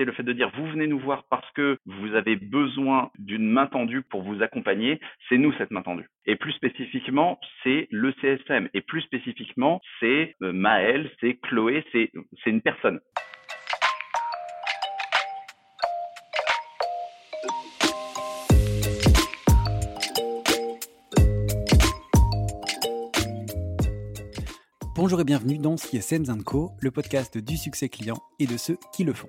c'est le fait de dire vous venez nous voir parce que vous avez besoin d'une main tendue pour vous accompagner, c'est nous cette main tendue. Et plus spécifiquement, c'est le CSM. Et plus spécifiquement, c'est euh, Maël, c'est Chloé, c'est une personne. Bonjour et bienvenue dans CSM Co, le podcast du succès client et de ceux qui le font.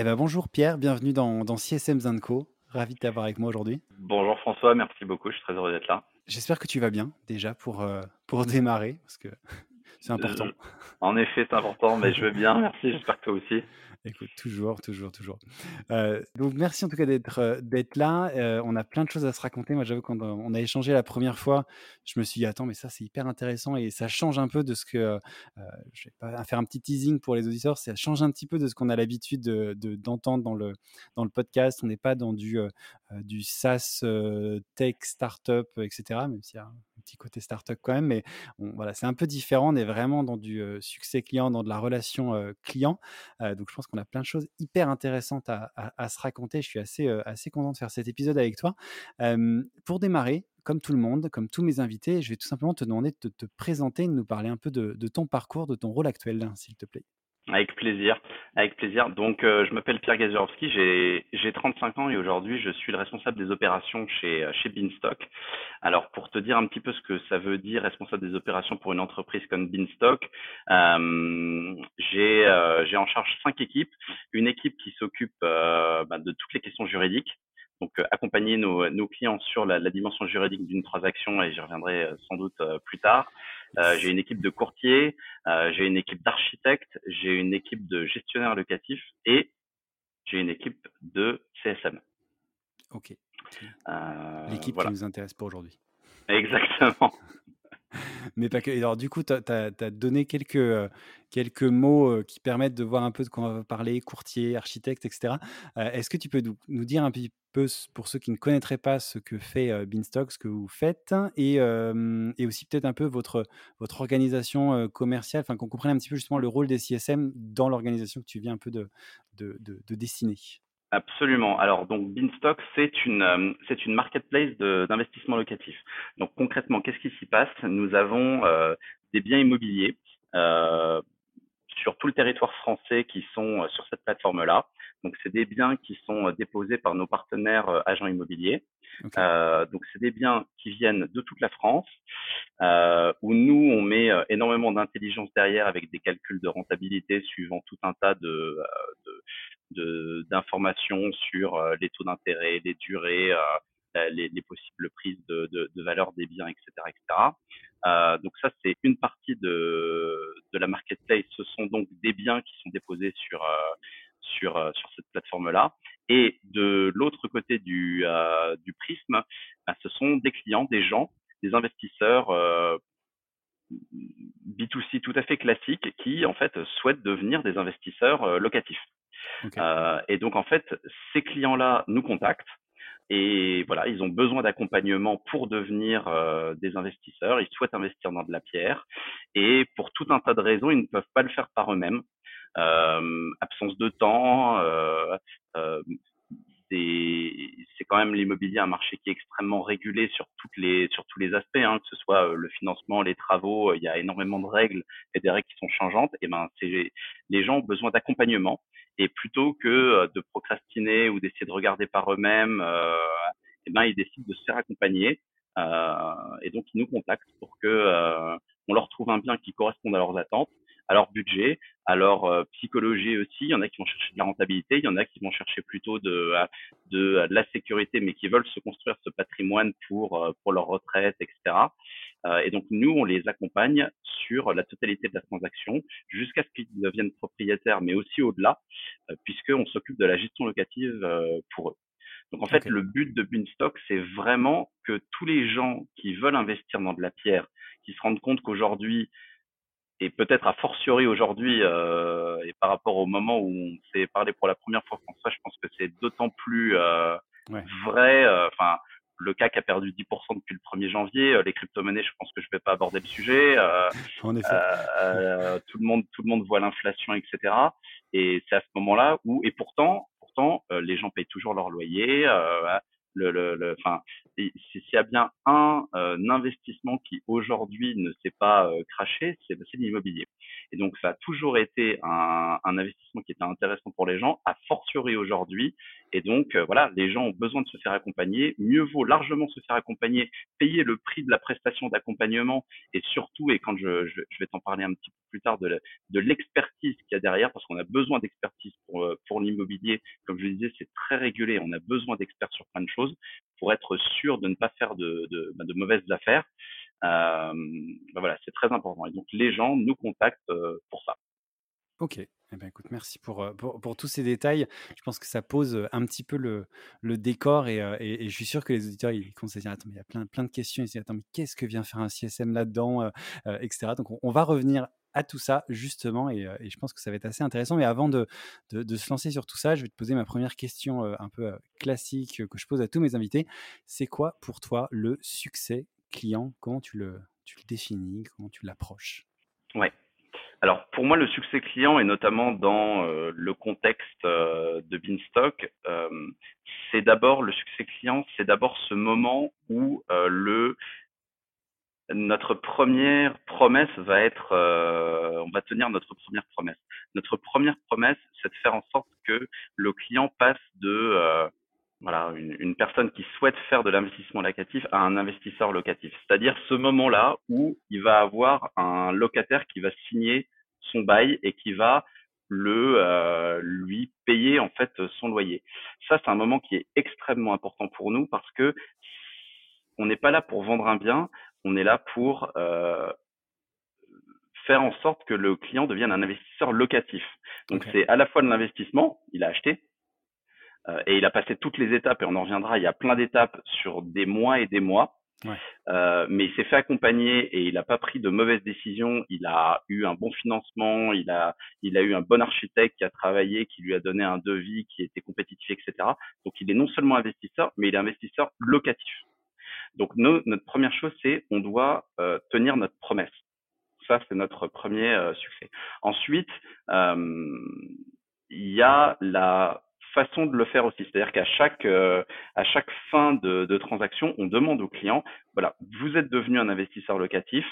Eh ben, bonjour Pierre, bienvenue dans, dans CSM Co. Ravi de t'avoir avec moi aujourd'hui. Bonjour François, merci beaucoup, je suis très heureux d'être là. J'espère que tu vas bien déjà pour, euh, pour démarrer, parce que c'est important. Euh, en effet, c'est important, mais je veux bien, merci, j'espère que toi aussi. Écoute, toujours, toujours, toujours. Euh, donc, merci en tout cas d'être euh, d'être là. Euh, on a plein de choses à se raconter. Moi, j'avoue, quand on a échangé la première fois, je me suis dit, attends, mais ça, c'est hyper intéressant et ça change un peu de ce que. je vais pas faire un petit teasing pour les auditeurs, ça change un petit peu de ce qu'on a l'habitude d'entendre de, d'entendre dans, le, dans le podcast. On n'est pas dans du, du SaaS, tech, startup, etc., même s'il y a un petit côté startup quand même. Mais voilà, c'est un peu différent. On est vraiment dans du succès client, dans de la relation client. donc, je pense qu'on a plein de choses hyper intéressantes à, se raconter. Je suis assez, euh, assez content de faire cet épisode avec toi. pour démarrer, comme tout le monde, comme tous mes invités, je vais tout simplement te demander de te, présenter, de nous parler un peu de ton parcours, de ton rôle actuel, s'il te plaît. Avec plaisir, avec plaisir. Donc, euh, je m'appelle Pierre Gazurowski, j'ai j'ai 35 ans et aujourd'hui, je suis le responsable des opérations chez chez Beanstock. Alors, pour te dire un petit peu ce que ça veut dire responsable des opérations pour une entreprise comme Beanstock, euh, j'ai euh, en charge cinq équipes. Une équipe qui s'occupe euh, bah, de toutes les questions juridiques, donc accompagner nos, nos clients sur la dimension juridique d'une transaction et j'y reviendrai sans doute plus tard. Euh, j'ai une équipe de courtiers, euh, j'ai une équipe d'architectes, j'ai une équipe de gestionnaires locatifs et j'ai une équipe de CSM. Ok. Euh, L'équipe qui nous intéresse pour aujourd'hui. Exactement. Mais pas que. Alors, du coup, tu as, donné quelques, euh, quelques mots euh, qui permettent de voir un peu de quoi on va parler, courtier, architecte, etc. Euh, est-ce que tu peux nous, dire un petit peu, pour ceux qui ne connaîtraient pas ce que fait Beanstock, ce que vous faites, et, et aussi peut-être un peu votre, votre organisation commerciale, enfin qu'on comprenne un petit peu justement le rôle des CSM dans l'organisation que tu viens un peu de, de dessiner? Absolument. Alors donc Beanstock, c'est une euh, c'est une marketplace d'investissement locatif. Donc concrètement, qu'est-ce qui s'y passe? Nous avons euh, des biens immobiliers euh, sur tout le territoire français qui sont sur cette plateforme-là. Donc c'est des biens qui sont déposés par nos partenaires agents immobiliers. donc c'est des biens qui viennent de toute la France, où nous on met énormément d'intelligence derrière avec des calculs de rentabilité suivant tout un tas de, d'informations sur euh, les taux d'intérêt, les durées, euh, les, les, possibles prises de, de, de, valeur des biens, etc. etc. Euh, donc ça, c'est une partie de, de la marketplace. Ce sont donc des biens qui sont déposés sur, euh, sur, sur cette plateforme-là. Et de l'autre côté du, du prisme, bah, ce sont des clients, des gens, des investisseurs B2C tout à fait classiques qui, en fait, souhaitent devenir des investisseurs locatifs. Euh, et donc en fait, ces clients-là nous contactent et voilà, ils ont besoin d'accompagnement pour devenir euh, des investisseurs. Ils souhaitent investir dans de la pierre et pour tout un tas de raisons, ils ne peuvent pas le faire par eux-mêmes. Euh, absence de temps, euh, euh, c'est quand même l'immobilier un marché qui est extrêmement régulé sur toutes les sur tous les aspects, hein, que ce soit euh, le financement, les travaux, il y a énormément de règles et des règles qui sont changeantes. Et ben, les gens ont besoin d'accompagnement et plutôt que euh, de procrastiner ou d'essayer de regarder par eux-mêmes, euh, et ben ils décident de se faire accompagner. Euh, et donc ils nous contactent pour que on leur trouve un bien qui corresponde à leurs attentes, à leur budget, à leur psychologie aussi. Il y en a qui vont chercher de la rentabilité, il y en a qui vont chercher plutôt de, la sécurité, mais qui veulent se construire ce patrimoine pour leur retraite, etc. Euh, et donc nous, on les accompagne sur la totalité de la transaction jusqu'à ce qu'ils deviennent propriétaires, mais aussi au-delà, puisqu'on s'occupe de la gestion locative pour eux. Donc en fait, le but de Beanstock, c'est vraiment que tous les gens qui veulent investir dans de la pierre, qui se rendent compte qu'aujourd'hui, et peut-être a fortiori aujourd'hui, euh, et par rapport au moment où on s'est parlé pour la première fois François, je pense que c'est d'autant plus euh, vrai. Euh, enfin, le CAC a perdu 10% depuis le 1er janvier. Euh, les crypto-monnaies, je pense que je vais pas aborder le sujet. en effet. tout le monde, tout le monde voit l'inflation, etc. Et c'est à ce moment-là où, et pourtant, pourtant, les gens payent toujours leur loyer. le, le, le, enfin, s'il y a bien un, euh, investissement qui aujourd'hui ne s'est pas euh, craché, c'est l'immobilier. Et donc ça a toujours été un, investissement qui était intéressant pour les gens, a fortiori aujourd'hui. Et donc euh, voilà, les gens ont besoin de se faire accompagner. Mieux vaut largement se faire accompagner, payer le prix de la prestation d'accompagnement et surtout, et quand je vais t'en parler un petit peu plus tard, de l'expertise qu'il y a derrière, parce qu'on a besoin d'expertise pour, pour l'immobilier. Comme je le disais, c'est très régulé. On a besoin d'experts sur plein de choses pour être sûr de ne pas faire de, de, bah, mauvaises affaires. Euh, bah, voilà, c'est très important. Et donc les gens nous contactent euh, pour ça. Ok. Eh ben, écoute, merci pour, euh, pour, pour, tous ces détails. Je pense que ça pose un petit peu le, le décor et, et, je suis sûr que les auditeurs ils commencent à dire Attends, mais il y a plein, plein de questions. Ils se disent Attends, mais qu'est-ce que vient faire un CSM là-dedans etc. Donc, on, va revenir à tout ça, justement, et, je pense que ça va être assez intéressant. Mais avant de, se lancer sur tout ça, je vais te poser ma première question un peu classique que je pose à tous mes invités. C'est quoi pour toi le succès client? Comment tu le, tu le définis? Comment tu l'approches? Ouais. Alors pour moi, le succès client, et notamment dans le contexte de Beanstock, c'est d'abord le succès client, c'est d'abord ce moment où le notre première promesse va être, euh, on va tenir notre première promesse. Notre première promesse, c'est de faire en sorte que le client passe de, euh, voilà, une, personne qui souhaite faire de l'investissement locatif à un investisseur locatif. C'est-à-dire ce moment-là où il va avoir un locataire qui va signer son bail et qui va le euh, lui payer en fait son loyer. Ça, c'est un moment qui est extrêmement important pour nous parce que on n'est pas là pour vendre un bien, on est là pour euh, faire en sorte que le client devienne un investisseur locatif. Donc c'est à la fois de l'investissement, il a acheté, euh, et il a passé toutes les étapes, et on en reviendra, il y a plein d'étapes sur des mois et des mois. Euh, mais il s'est fait accompagner et il n'a pas pris de mauvaises décisions. Il a eu un bon financement, il a, il a eu un bon architecte qui a travaillé, qui lui a donné un devis qui était compétitif, etc. Donc il est non seulement investisseur, mais il est investisseur locatif. Donc notre première chose, c'est on doit euh, tenir notre promesse. Ça, c'est notre premier euh, succès. Ensuite, euh, il y a la façon de le faire aussi, c'est-à-dire qu'à chaque à chaque fin de, de, transaction, on demande au client, voilà, vous êtes devenu un investisseur locatif,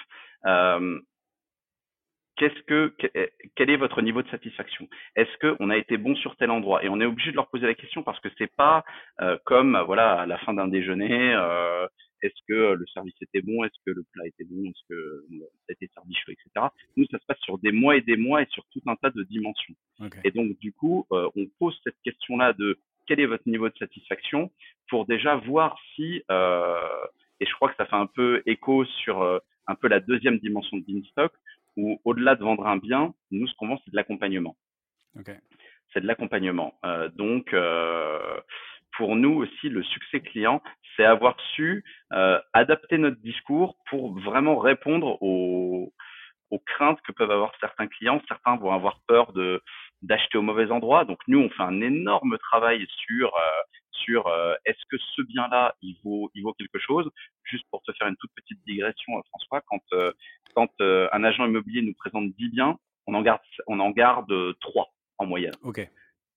qu'est-ce que quel est votre niveau de satisfaction? Est-ce que on a été bon sur tel endroit? Et on est obligé de leur poser la question parce que c'est pas comme voilà à la fin d'un déjeuner, euh, est-ce que euh, le service était bon Est-ce que le plat était bon Est-ce que ça a été servi chaud, etc. Nous, ça se passe sur des mois et des mois et sur tout un tas de dimensions. Et donc, du coup, euh, on pose cette question-là de quel est votre niveau de satisfaction pour déjà voir si, euh, et je crois que ça fait un peu écho sur un peu la deuxième dimension de Beanstock, où au-delà de vendre un bien, nous, ce qu'on vend, c'est de l'accompagnement. C'est de l'accompagnement. donc, pour nous aussi, le succès client, c'est avoir su euh, adapter notre discours pour vraiment répondre aux, aux, craintes que peuvent avoir certains clients. Certains vont avoir peur de d'acheter au mauvais endroit. Donc nous, on fait un énorme travail sur euh, sur euh, est-ce que ce bien-là, il vaut il vaut quelque chose? Juste pour te faire une toute petite digression, François, quand quand un agent immobilier nous présente 10 biens, on en garde on en garde 3 en moyenne. Ok.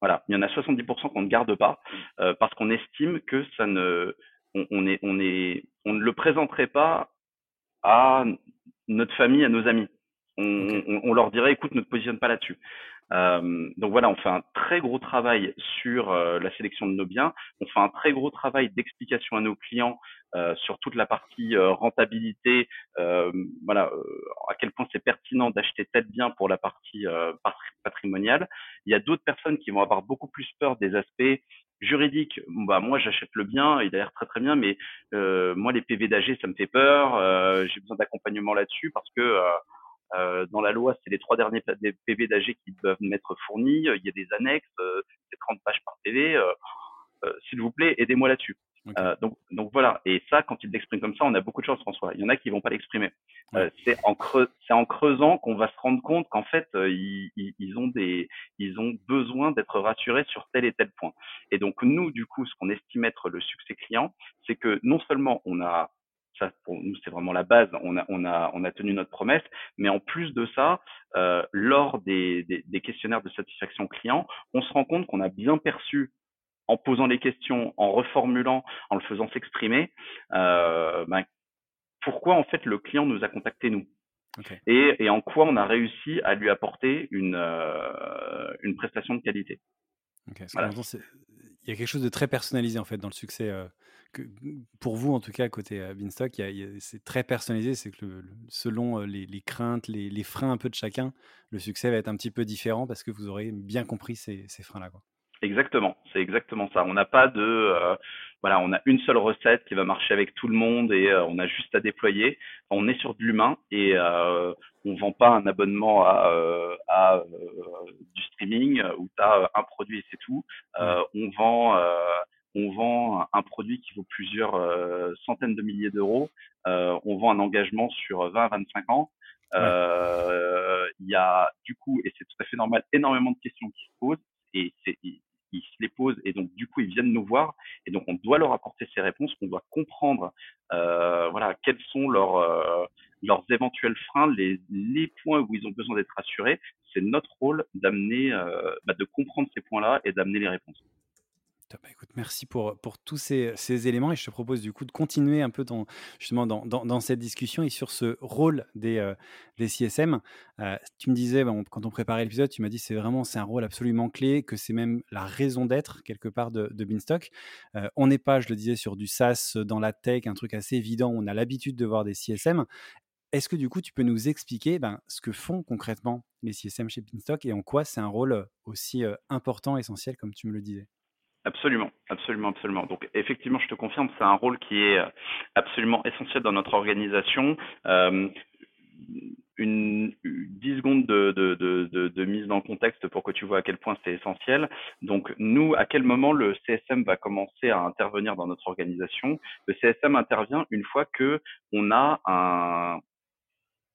Voilà, il y en a 70% qu'on ne garde pas parce qu'on estime que ça ne, on, on, est, on est, on ne le présenterait pas à notre famille, à nos amis. On, on, on leur dirait, écoute, ne te positionne pas là-dessus. Euh, donc voilà, on fait un très gros travail sur euh, la sélection de nos biens. On fait un très gros travail d'explication à nos clients euh, sur toute la partie rentabilité. voilà, à quel point c'est pertinent d'acheter tel bien pour la partie patrimoniale. Il y a d'autres personnes qui vont avoir beaucoup plus peur des aspects juridiques. Bah moi, j'achète le bien, il a l'air très très bien, mais moi les PV d'AG, ça me fait peur. J'ai besoin d'accompagnement là-dessus parce que euh, dans la loi, c'est les trois derniers PV d'AG qui doivent m'être fournis. Il y a des annexes, euh, c'est 30 pages par PV. Euh, euh, S'il vous plaît, aidez-moi là-dessus. Euh, donc, donc voilà. Et ça, quand il l'exprime comme ça, on a beaucoup de choses, François. Il y en a qui vont pas l'exprimer. c'est en creux, c'est en creusant qu'on va se rendre compte qu'en fait, ils, ils, ils, ont des, ils ont besoin d'être rassurés sur tel et tel point. Et donc nous, du coup, ce qu'on estime être le succès client, c'est que non seulement on a ça pour nous c'est vraiment la base. On a, on a, on a tenu notre promesse, mais en plus de ça, euh, lors des, des, des, questionnaires de satisfaction client, on se rend compte qu'on a bien perçu en posant les questions, en reformulant, en le faisant s'exprimer, euh, ben, pourquoi en fait le client nous a contacté nous. Okay. Et, et, en quoi on a réussi à lui apporter une, euh, une prestation de qualité. Okay. Voilà. Il y a quelque chose de très personnalisé en fait dans le succès que, pour vous, en tout cas, côté Beanstalk, c'est très personnalisé. C'est que le, selon les, les craintes, les, les, freins un peu de chacun, le succès va être un petit peu différent parce que vous aurez bien compris ces, ces freins-là. Exactement, c'est exactement ça. On n'a pas de, euh, voilà, on a une seule recette qui va marcher avec tout le monde et euh, on a juste à déployer. On est sur de l'humain et euh, on vend pas un abonnement à, à du streaming où tu as un produit et c'est tout. on vend on vend un produit qui vaut plusieurs euh, centaines de milliers d'euros. Euh, on vend un engagement sur 20 à 25 ans. Euh, il y a du coup, et c'est tout à fait normal, énormément de questions qui se posent et ils se les posent et donc du coup ils viennent nous voir et donc on doit leur apporter ces réponses, on doit comprendre euh, voilà quels sont leurs euh, leurs éventuels freins, les, les points où ils ont besoin d'être assurés. C'est notre rôle d'amener, euh, bah, de comprendre ces points-là et d'amener les réponses. Bah, écoute, merci pour, pour tous ces, éléments et je te propose du coup de continuer un peu ton, justement dans, dans, dans cette discussion et sur ce rôle des, euh, CSM. Euh, tu me disais, bon, quand on préparait l'épisode, tu m'as dit c'est vraiment c'est un rôle absolument clé, que c'est même la raison d'être quelque part de, de. Euh, on n'est pas, je le disais, sur du SaaS dans la tech, un truc assez évident, on a l'habitude de voir des CSM. Est-ce que du coup tu peux nous expliquer ben, ce que font concrètement les CSM chez Beanstalk et en quoi c'est un rôle aussi important, essentiel comme tu me le disais? Absolument, absolument, absolument. Donc effectivement, je te confirme, c'est un rôle qui est euh, absolument essentiel dans notre organisation. Euh, une, 10 secondes de, mise dans le contexte pour que tu vois à quel point c'est essentiel. Donc nous, à quel moment le CSM va commencer à intervenir dans notre organisation? Le CSM intervient une fois que on a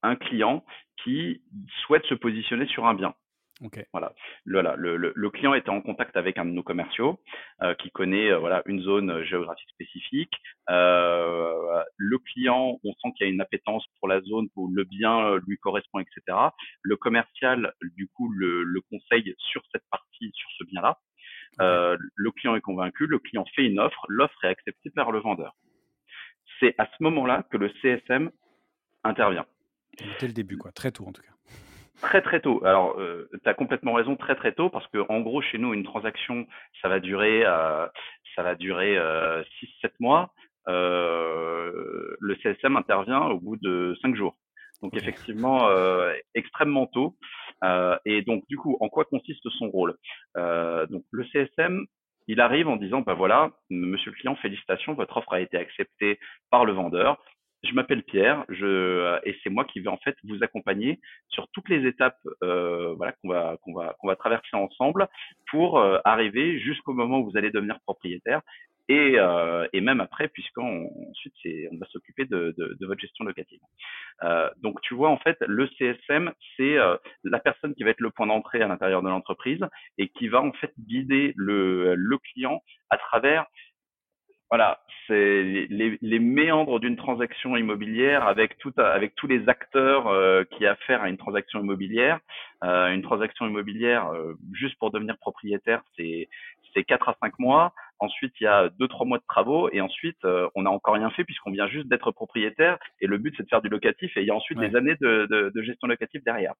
un client qui souhaite se positionner sur un bien. Okay. Voilà. Le, le, le, client était en contact avec un de nos commerciaux euh, qui connaît euh, voilà une zone géographique spécifique. Euh, le client, on sent qu'il y a une appétence pour la zone où le bien euh, lui correspond, etc. Le commercial, du coup, le, le conseille sur cette partie, sur ce bien-là. Okay. le client est convaincu, le client fait une offre, l'offre est acceptée par le vendeur. C'est à ce moment-là que le CSM intervient. Dès le début, quoi, très tôt en tout cas. Très très tôt. Alors, euh, tu as complètement raison, très très tôt, parce que en gros, chez nous, une transaction, ça va durer, euh, ça va durer euh, 6-7 mois. Euh, le CSM intervient au bout de 5 jours. Donc effectivement, euh, extrêmement tôt. Euh, et donc du coup, en quoi consiste son rôle? Donc le CSM, il arrive en disant, bah voilà, monsieur le client, félicitations, votre offre a été acceptée par le vendeur je m'appelle Pierre, je, euh, et c'est moi qui vais en fait vous accompagner sur toutes les étapes euh, voilà, qu'on va, qu'on va, qu'on va traverser ensemble pour euh, arriver jusqu'au moment où vous allez devenir propriétaire et, euh, et même après, puisqu'ensuite on va s'occuper de, de, de, votre gestion locative. Euh, donc tu vois, en fait, le CSM, c'est la personne qui va être le point d'entrée à l'intérieur de l'entreprise et qui va en fait guider le, le client à travers voilà, c'est les, les, méandres d'une transaction immobilière avec tout, avec tous les acteurs euh, qui a affaire à une transaction immobilière. Euh, une transaction immobilière, euh, juste pour devenir propriétaire, c'est c'est quatre à cinq mois. Ensuite, il y a deux trois mois de travaux et ensuite euh, on n'a encore rien fait puisqu'on vient juste d'être propriétaire et le but c'est de faire du locatif et il y a ensuite ouais. des années de, de, de, gestion locative derrière.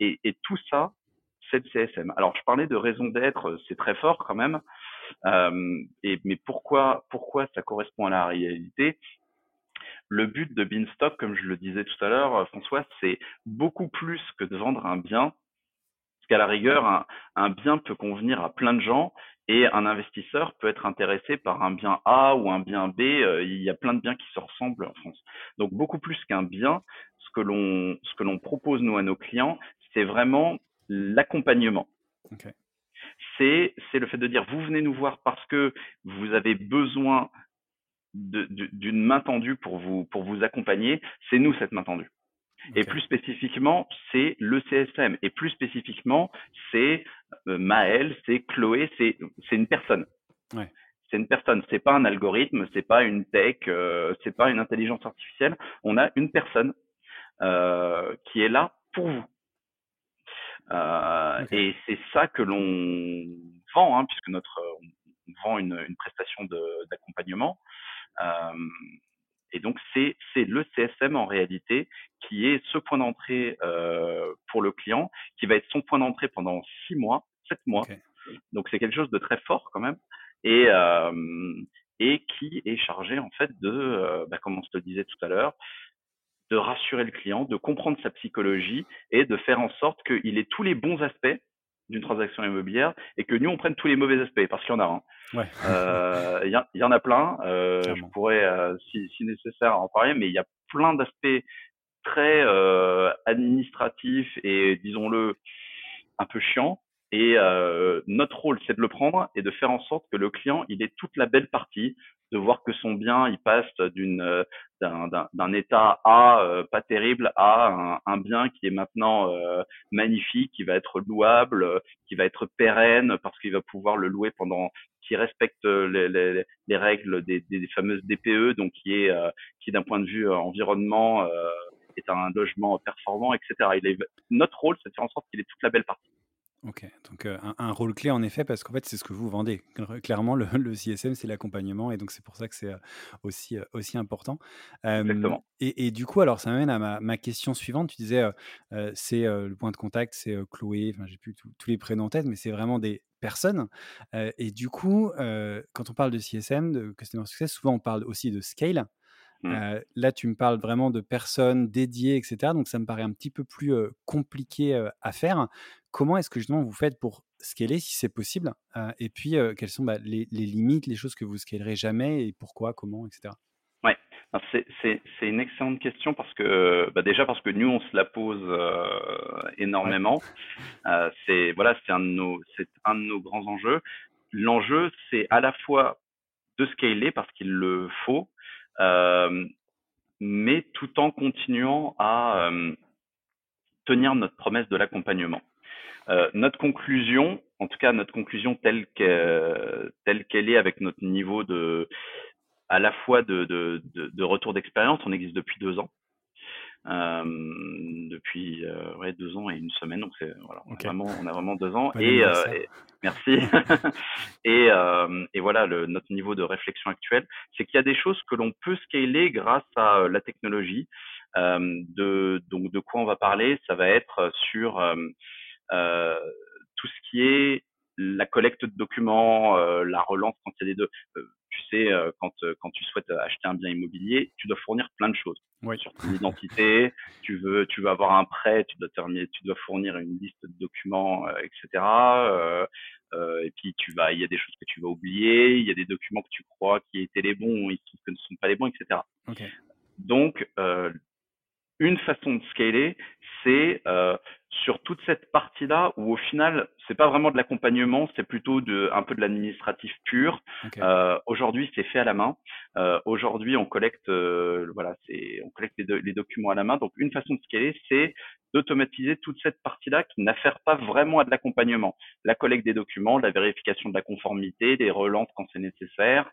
Et, et tout ça, c'est le CSM. Alors, je parlais de raison d'être, c'est très fort quand même. Euh, mais pourquoi, ça correspond à la réalité? Le but de Beanstock, comme je le disais tout à l'heure, François, c'est beaucoup plus que de vendre un bien. Parce qu'à la rigueur, un, bien peut convenir à plein de gens et un investisseur peut être intéressé par un bien A ou un bien B. Euh, il y a plein de biens qui se ressemblent en France. Donc beaucoup plus qu'un bien, ce que l'on propose nous à nos clients, c'est vraiment l'accompagnement. C'est le fait de dire vous venez nous voir parce que vous avez besoin d'une main tendue pour vous pour vous accompagner. C'est nous cette main tendue. Et plus spécifiquement, c'est le CSM. Et plus spécifiquement, c'est euh, Maël, c'est Chloé, c'est c'est une personne. Ouais. C'est une personne. C'est pas un algorithme, c'est pas une tech, euh, c'est pas une intelligence artificielle. On a une personne euh, qui est là pour vous. Euh, Et c'est ça que l'on vend, hein, puisque notre on vend une, une prestation d'accompagnement. Euh, et donc, c'est le CSM en réalité qui est ce point d'entrée euh, pour le client, qui va être son point d'entrée pendant six mois, sept mois. Donc, c'est quelque chose de très fort quand même. Et, euh, et qui est chargé en fait de, euh, bah, comme on se le disait tout à l'heure, de rassurer le client, de comprendre sa psychologie et de faire en sorte qu'il ait tous les bons aspects d'une transaction immobilière et que nous on prenne tous les mauvais aspects parce qu'il y en a un. Ouais. Euh, il y, y, en a plein. Euh, je pourrais, euh, si, si, nécessaire, en parler, mais il y a plein d'aspects très euh, administratifs et disons-le un peu chiants. Et euh, notre rôle, c'est de le prendre et de faire en sorte que le client, il ait toute la belle partie, de voir que son bien, il passe d'une euh, d'un état A euh, pas terrible à un, un, bien qui est maintenant euh, magnifique, qui va être louable, qui va être pérenne parce qu'il va pouvoir le louer pendant, qui respecte les, les, les règles des, des, fameuses DPE, donc qui est qui d'un point de vue environnement est un logement performant, etc. Il est, notre rôle, c'est de faire en sorte qu'il ait toute la belle partie. Ok, donc euh, un, rôle clé en effet, parce qu'en fait, c'est ce que vous vendez. Clairement, le, le CSM, c'est l'accompagnement, et donc c'est pour ça que c'est euh, aussi, euh, aussi important. Exactement. Et, et, du coup, alors ça m'amène à ma, ma, question suivante. Tu disais, c'est le point de contact, c'est Chloé, enfin, j'ai plus tous les prénoms en tête, mais c'est vraiment des personnes. et du coup, quand on parle de CSM, de Customer Success, souvent on parle aussi de scale. Mmh. là, tu me parles vraiment de personnes dédiées, etc. Donc, ça me paraît un petit peu plus compliqué à faire. Comment est-ce que justement vous faites pour scaler, si c'est possible Et puis, quelles sont bah, les, limites, les choses que vous scalerez jamais et pourquoi, comment, etc. Ouais, c'est une excellente question parce que bah déjà parce que nous on se la pose énormément. c'est voilà, c'est un de nos c'est un de nos grands enjeux. L'enjeu c'est à la fois de scaler parce qu'il le faut, mais tout en continuant à euh, tenir notre promesse de l'accompagnement. Euh, notre conclusion, en tout cas notre conclusion telle qu'elle est avec notre niveau de à la fois de, de, de, retour d'expérience, on existe depuis deux ans, euh, depuis euh, ouais, deux ans et une semaine. Donc c'est voilà, on, a vraiment, on a vraiment deux ans. et, euh, merci. et, euh, et voilà, le, notre niveau de réflexion actuel, c'est qu'il y a des choses que l'on peut scaler grâce à euh, la technologie. de donc de quoi on va parler, ça va être sur tout ce qui est la collecte de documents, la relance quand il y a des deux euh, quand, euh, quand tu souhaites acheter un bien immobilier, tu dois fournir plein de choses. Oui. Sur ton identité, tu veux, tu veux avoir un prêt, tu dois, terminer, tu dois fournir une liste de documents, euh, etc. Euh, euh, et puis tu vas, il y a des choses que tu vas oublier, il y a des documents que tu crois qui étaient les bons, ils que ne sont pas les bons, etc. Okay. Donc, une façon de scaler, c'est euh, sur toute cette partie-là où au final, c'est pas vraiment de l'accompagnement, c'est plutôt de un peu de l'administratif pur. Euh, aujourd'hui, c'est fait à la main. Euh, aujourd'hui, on collecte, euh, voilà, c'est on collecte les, les, documents à la main. Donc, une façon de scaler, c'est d'automatiser toute cette partie-là qui n'affaire pas vraiment à de l'accompagnement. La collecte des documents, la vérification de la conformité, des relances quand c'est nécessaire.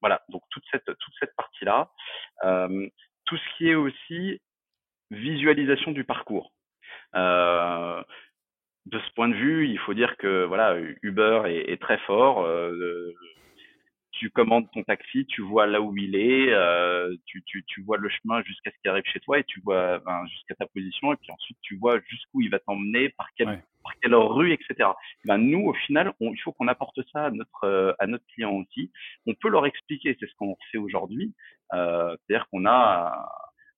Voilà, donc toute cette toute cette partie-là. Euh, tout ce qui est aussi visualisation du parcours. Euh, de ce point de vue, il faut dire que voilà, Uber est, est très fort. Euh, tu commandes ton taxi, tu vois là où il est, euh, tu, tu, tu, vois le chemin jusqu'à ce qu'il arrive chez toi et tu vois ben, jusqu'à ta position et puis ensuite tu vois jusqu'où il va t'emmener, par quelle, par quelle rue, etc. Ben, nous, au final, il faut qu'on apporte ça à notre, à notre client aussi. On peut leur expliquer, c'est ce qu'on fait aujourd'hui. Euh, C'est-à-dire qu'on a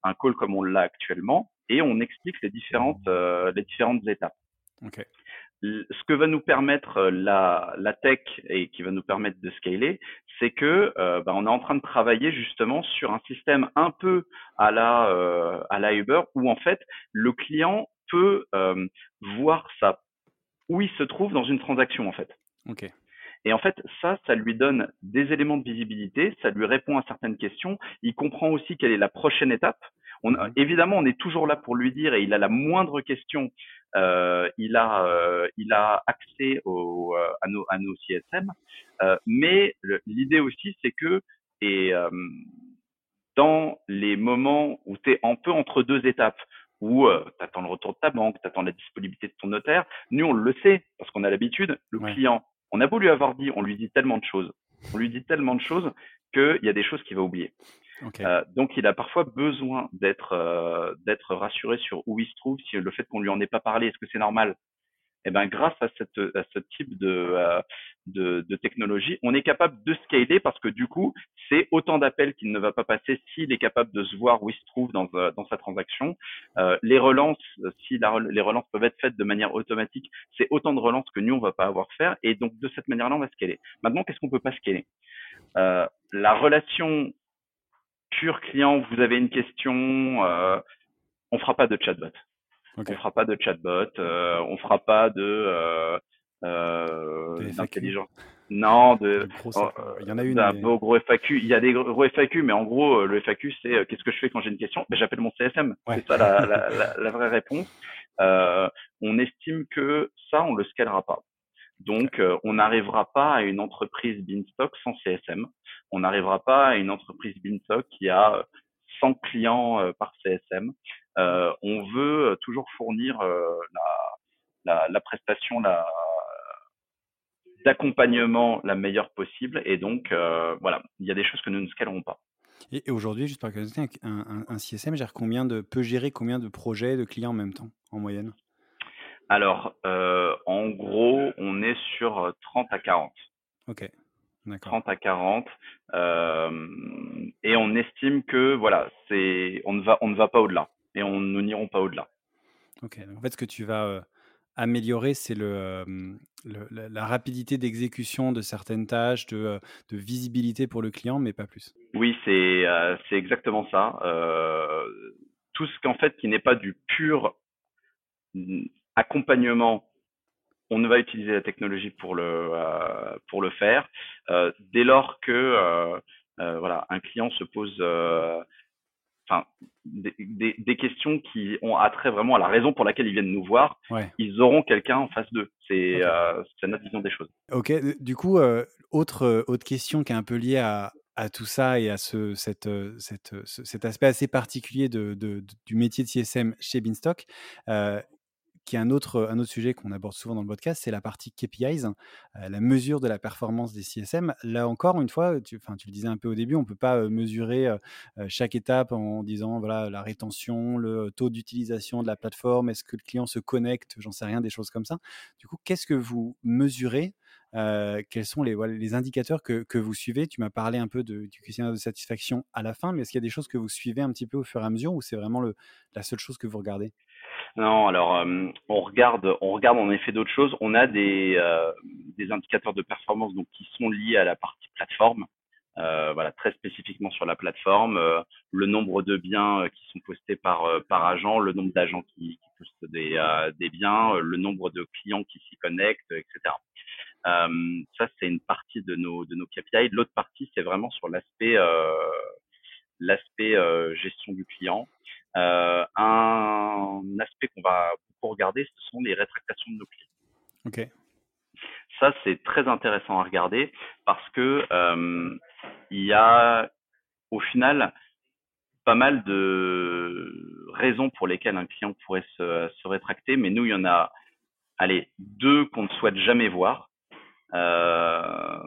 un call comme on l'a actuellement et on explique les différentes, euh, les différentes étapes. Okay ce que va nous permettre euh, la, la, tech et qui va nous permettre de scaler, c'est que euh, bah, on est en train de travailler justement sur un système un peu à la euh, à la Uber où en fait le client peut euh, voir ça où il se trouve dans une transaction en fait. Ok. Et en fait, ça, ça lui donne des éléments de visibilité, ça lui répond à certaines questions. Il comprend aussi quelle est la prochaine étape. On, mhm. évidemment, on est toujours là pour lui dire et il a la moindre question, euh, il a euh, il a accès au, euh, à nos à nos CSM. Euh, mais l'idée aussi, c'est que et euh, dans les moments où tu es un peu entre deux étapes, où euh, tu attends le retour de ta banque, tu attends la disponibilité de ton notaire. Nous, on le sait parce qu'on a l'habitude. Le client, on a beau lui avoir dit, on lui dit tellement de choses, on lui dit tellement de choses qu'il y a des choses qu'il va oublier. Euh, donc, il a parfois besoin d'être euh, d'être rassuré sur où il se trouve, si le fait qu'on lui en ait pas parlé, est-ce que c'est normal Eh ben, grâce à, ce type de, euh, de, technologie, on est capable de scaler parce que du coup, c'est autant d'appels qu'il ne va pas passer s'il est capable de se voir où il se trouve dans, euh, sa transaction. Euh, les relances, si les relances peuvent être faites de manière automatique, c'est autant de relances que nous on va pas avoir faire. Et donc de cette manière-là, on va scaler. Maintenant, qu'est-ce qu'on peut pas scaler? La relation pure client, vous avez une question, euh, on fera pas de chatbot. Okay. On fera pas de chatbot, euh, on fera pas de euh, euh d'intelligence. Non, de, oh, il y en a une. Un beau gros FAQ. Il y a des gros FAQ, mais en gros, le FAQ, c'est euh, qu'est-ce que je fais quand j'ai une question? Ben, J'appelle mon CSM. C'est ça la, la, la, la, vraie réponse. Euh, on estime que ça, on le scalera pas. Donc, euh, on n'arrivera pas à une entreprise Beanstalk sans CSM. On n'arrivera pas à une entreprise Beanstalk qui a 100 clients euh, par CSM. Euh, on veut toujours fournir la, la, la, prestation la, d'accompagnement la meilleure possible. Et donc, voilà, il y a des choses que nous ne scalerons pas. Et, aujourd'hui, juste par curiosité, un, un, un, CSM gère combien de, peut gérer combien de projets, de clients en même temps, en moyenne? Alors, euh, en gros, on est sur 30 à 40. Ok. 30 à 40 euh, et on estime que voilà c'est on ne va on ne va pas au-delà et on nous n'irons pas au-delà. Ok en fait ce que tu vas euh, améliorer c'est le, le, la rapidité d'exécution de certaines tâches de, de, visibilité pour le client mais pas plus. Oui c'est c'est exactement ça tout ce qu'en fait qui n'est pas du pur accompagnement, on ne va utiliser la technologie pour le euh, pour le faire. Euh, dès lors que euh, voilà un client se pose enfin des, des, des, questions qui ont attrait vraiment à la raison pour laquelle ils viennent nous voir, ouais. ils auront quelqu'un en face d'eux. C'est okay. notre vision des choses. Ok. Du coup, autre autre question qui est un peu liée à à tout ça et à ce, cette, cette, cet aspect assez particulier de, de, du métier de CSM chez Beanstalk. Euh, qui est un autre, un autre sujet qu'on aborde souvent dans le podcast, c'est la partie KPIs, euh, la mesure de la performance des CSM. Là encore, une fois, tu, tu le disais un peu au début, on ne peut pas mesurer euh, chaque étape en disant voilà, la rétention, le taux d'utilisation de la plateforme, est-ce que le client se connecte, j'en sais rien, des choses comme ça. Du coup, qu'est-ce que vous mesurez euh, quels sont les, indicateurs que, que, vous suivez? Tu m'as parlé un peu du questionnaire de satisfaction à la fin, mais est-ce qu'il y a des choses que vous suivez un petit peu au fur et à mesure ou c'est vraiment la seule chose que vous regardez? Non, alors euh, on regarde, on regarde en effet d'autres choses. On a des, euh, des indicateurs de performance donc qui sont liés à la partie plateforme, euh, voilà très spécifiquement sur la plateforme, le nombre de biens qui sont postés par par agent, le nombre d'agents qui, qui, postent des des biens, le nombre de clients qui s'y connectent, etc. ça c'est une partie de nos de nos KPI. L'autre partie c'est vraiment sur l'aspect l'aspect gestion du client. Euh, un aspect qu'on va beaucoup regarder, ce sont les rétractations de nos clients. Ok. Ça, c'est très intéressant à regarder parce que euh, il y a au final pas mal de raisons pour lesquelles un client pourrait se, se rétracter, mais nous, il y en a, allez, deux qu'on ne souhaite jamais voir. Euh,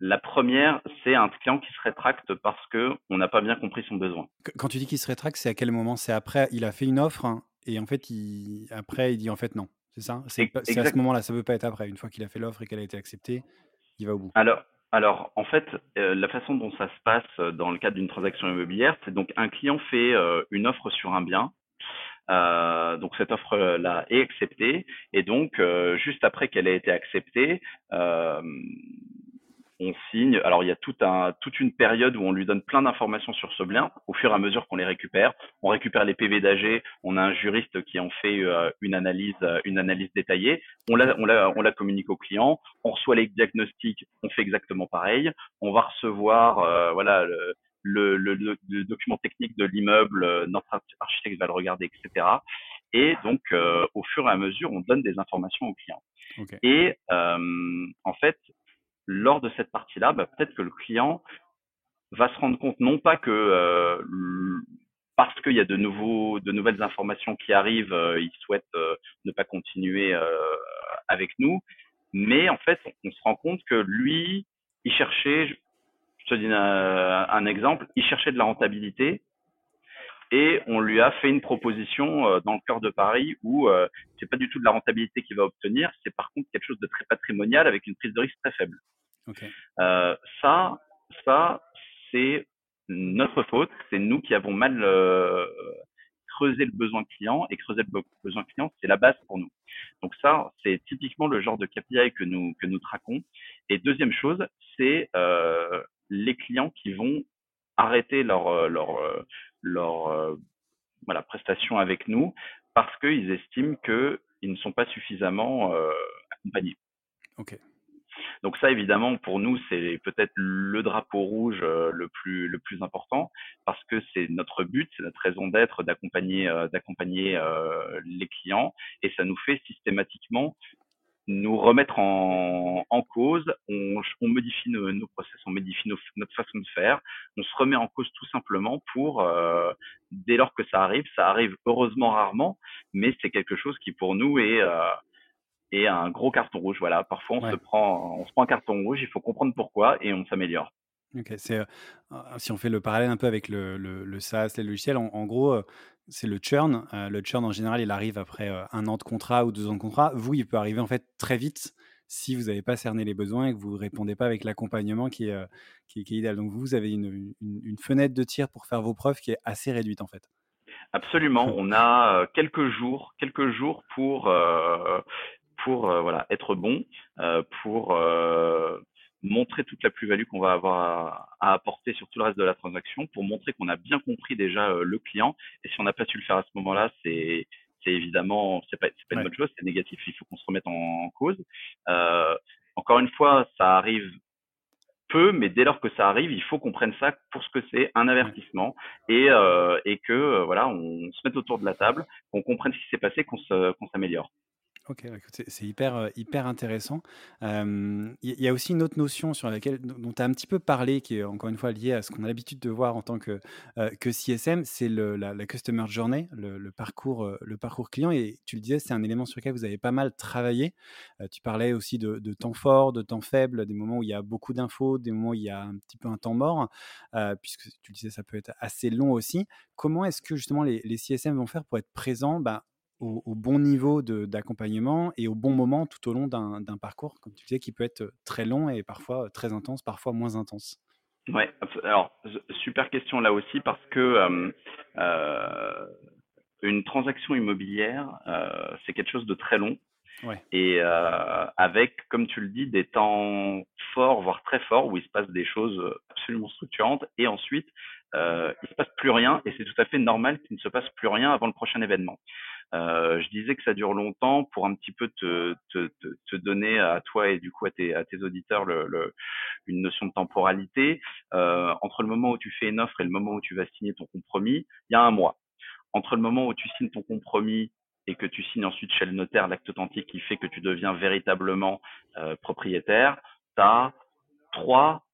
la première, c'est un client qui se rétracte parce que on n'a pas bien compris son besoin. Quand tu dis qu'il se rétracte, c'est à quel moment? C'est après, il a fait une offre hein, et en fait, il... après, il dit en fait non. C'est ça? C'est à ce moment-là, ça ne peut pas être après. Une fois qu'il a fait l'offre et qu'elle a été acceptée, il va au bout. Alors, alors en fait, euh, la façon dont ça se passe euh, dans le cadre d'une transaction immobilière, c'est donc un client fait euh, une offre sur un bien. donc cette offre-là est acceptée et donc juste après qu'elle ait été acceptée, on signe. Alors, il y a tout un, toute une période où on lui donne plein d'informations sur ce bien au fur et à mesure qu'on les récupère. On récupère les PV d'AG. On a un juriste qui en fait euh, une analyse, euh, une analyse détaillée. On la, on la, on la communique au client. On reçoit les diagnostics. On fait exactement pareil. On va recevoir, euh, voilà, le, le, le, document technique de l'immeuble. Notre architecte va le regarder, etc. Et donc, au fur et à mesure, on donne des informations au client. Et en fait, lors de cette partie-là, bah, peut-être que le client va se rendre compte non pas que euh, parce qu'il y a de nouveaux, de nouvelles informations qui arrivent, euh, il souhaite euh, ne pas continuer avec nous, mais en fait, on, se rend compte que lui, il cherchait, je te dis un, exemple, il cherchait de la rentabilité et on lui a fait une proposition dans le cœur de Paris où c'est pas du tout de la rentabilité qu'il va obtenir, c'est par contre quelque chose de très patrimonial avec une prise de risque très faible. Euh, ça, ça, c'est notre faute. C'est nous qui avons mal euh, creusé le besoin client et creuser le besoin client, c'est la base pour nous. Donc ça, c'est typiquement le genre de KPI que nous que nous traquons. Et deuxième chose, c'est euh, les clients qui vont arrêter leur leur leur voilà prestation avec nous parce qu'ils estiment qu'ils ne sont pas suffisamment accompagnés. Ok. Donc ça, évidemment, pour nous, c'est peut-être le drapeau rouge euh, le plus le plus important parce que c'est notre but, c'est notre raison d'être d'accompagner euh, d'accompagner euh, les clients et ça nous fait systématiquement nous remettre en, en cause, on, on modifie nos, nos, notre façon de faire, on se remet en cause tout simplement pour, dès lors que ça arrive, ça arrive heureusement rarement, mais c'est quelque chose qui pour nous est, et un gros carton rouge. Voilà, parfois on se prend, on se prend un carton rouge, il faut comprendre pourquoi et on s'améliore. Ok, c'est euh, si on fait le parallèle un peu avec le, le, SaaS, les logiciels, en, gros, euh, c'est le churn. Euh, le churn en général, il arrive après un an de contrat ou deux ans de contrat. Vous, il peut arriver en fait très vite si vous n'avez pas cerné les besoins et que vous ne répondez pas avec l'accompagnement qui, est, qui, est idéal. Donc vous, avez une, une, une, fenêtre de tir pour faire vos preuves qui est assez réduite en fait. Absolument. On a quelques jours, quelques jours pour pour euh, voilà être bon, euh, pour euh, montrer toute la plus-value qu'on va avoir à, apporter sur tout le reste de la transaction, pour montrer qu'on a bien compris déjà le client. Et si on n'a pas su le faire à ce moment-là, c'est c'est évidemment c'est pas c'est pas une bonne chose, c'est négatif. Il faut qu'on se remette en, cause. Euh, encore une fois, ça arrive peu, mais dès lors que ça arrive, il faut qu'on prenne ça pour ce que c'est, un avertissement, et, euh, et que voilà, on se mette autour de la table, qu'on comprenne ce qui s'est passé, qu'on qu'on s'améliore. Ok, c'est hyper, euh, hyper intéressant. Il y, a aussi une autre notion sur laquelle, dont tu as un petit peu parlé, qui est encore une fois liée à ce qu'on a l'habitude de voir en tant que, euh, que CSM, c'est la, Customer Journey, le, parcours, euh, le parcours client. Et tu le disais, c'est un élément sur lequel vous avez pas mal travaillé. tu parlais aussi de, temps fort, de temps faible, des moments où il y a beaucoup d'infos, des moments où il y a un petit peu un temps mort, puisque tu le disais, ça peut être assez long aussi. Comment est-ce que justement les, les, CSM vont faire pour être présents bah, au, bon niveau d'accompagnement et au bon moment tout au long d'un parcours, comme tu disais, qui peut être très long et parfois très intense, parfois moins intense. Ouais, alors super question là aussi parce que euh, une transaction immobilière, euh, c'est quelque chose de très long. Ouais. Et euh, avec, comme tu le dis, des temps forts, voire très forts, où il se passe des choses absolument structurantes, et ensuite, euh, il se passe plus rien, et c'est tout à fait normal qu'il ne se passe plus rien avant le prochain événement. Euh, je disais que ça dure longtemps pour un petit peu te, te, te, te donner à toi et du coup à tes, à tes auditeurs le, le, une notion de temporalité. Euh, entre le moment où tu fais une offre et le moment où tu vas signer ton compromis, il y a un mois. Entre le moment où tu signes ton compromis et que tu signes ensuite chez le notaire l'acte authentique qui fait que tu deviens véritablement euh, propriétaire, tu as trois